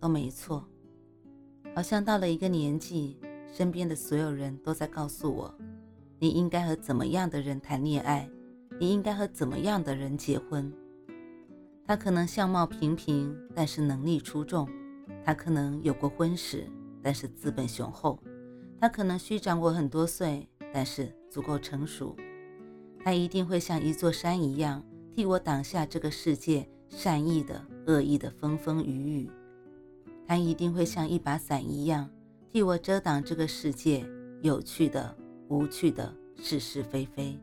都没错，好像到了一个年纪，身边的所有人都在告诉我，你应该和怎么样的人谈恋爱，你应该和怎么样的人结婚。他可能相貌平平，但是能力出众；他可能有过婚史，但是资本雄厚；他可能虚长我很多岁，但是足够成熟。他一定会像一座山一样，替我挡下这个世界善意的。恶意的风风雨雨，他一定会像一把伞一样，替我遮挡这个世界有趣的、无趣的是是非非。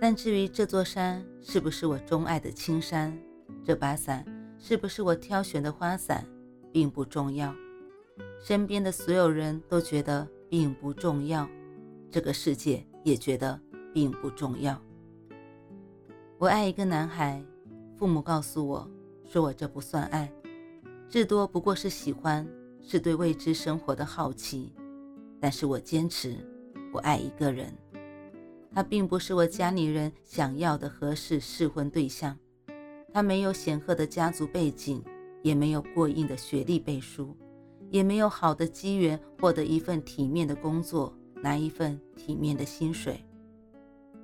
但至于这座山是不是我钟爱的青山，这把伞是不是我挑选的花伞，并不重要。身边的所有人都觉得并不重要，这个世界也觉得并不重要。我爱一个男孩，父母告诉我。说我这不算爱，至多不过是喜欢，是对未知生活的好奇。但是我坚持，我爱一个人，他并不是我家里人想要的合适适婚对象。他没有显赫的家族背景，也没有过硬的学历背书，也没有好的机缘获得一份体面的工作，拿一份体面的薪水。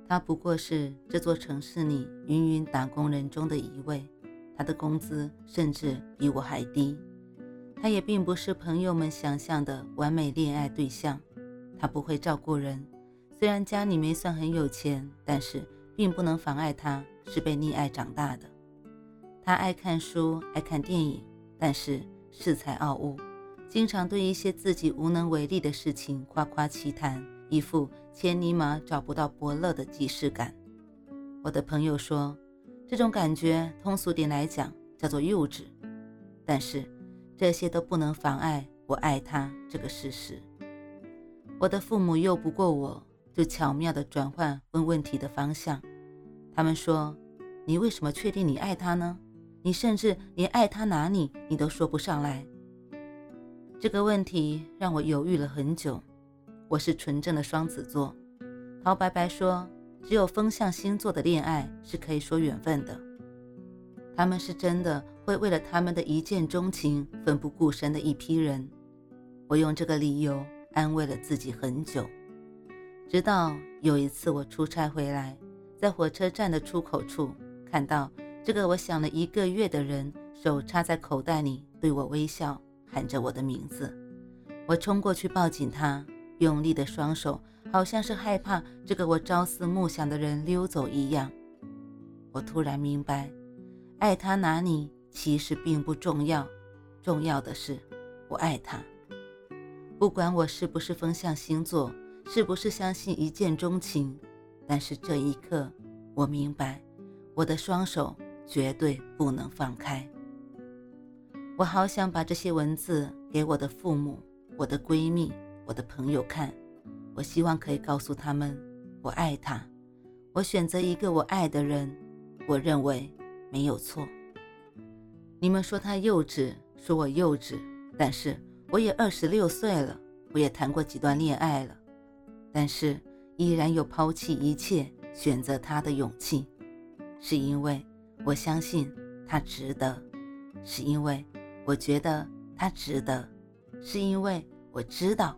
他不过是这座城市里芸芸打工人中的一位。他的工资甚至比我还低，他也并不是朋友们想象的完美恋爱对象。他不会照顾人，虽然家里没算很有钱，但是并不能妨碍他是被溺爱长大的。他爱看书，爱看电影，但是恃才傲物，经常对一些自己无能为力的事情夸夸其谈，一副千里马找不到伯乐的既视感。我的朋友说。这种感觉，通俗点来讲，叫做幼稚。但是，这些都不能妨碍我爱他这个事实。我的父母拗不过我，就巧妙地转换问问题的方向。他们说：“你为什么确定你爱他呢？你甚至连爱他哪里你都说不上来。”这个问题让我犹豫了很久。我是纯正的双子座，陶白白说。只有风象星座的恋爱是可以说缘分的，他们是真的会为了他们的一见钟情奋不顾身的一批人。我用这个理由安慰了自己很久，直到有一次我出差回来，在火车站的出口处看到这个我想了一个月的人，手插在口袋里对我微笑，喊着我的名字，我冲过去抱紧他，用力的双手。好像是害怕这个我朝思暮想的人溜走一样。我突然明白，爱他哪里其实并不重要，重要的是我爱他。不管我是不是风象星座，是不是相信一见钟情，但是这一刻我明白，我的双手绝对不能放开。我好想把这些文字给我的父母、我的闺蜜、我的朋友看。我希望可以告诉他们，我爱他，我选择一个我爱的人，我认为没有错。你们说他幼稚，说我幼稚，但是我也二十六岁了，我也谈过几段恋爱了，但是依然有抛弃一切选择他的勇气，是因为我相信他值得，是因为我觉得他值得，是因为我知道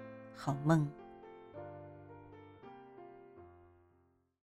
好梦。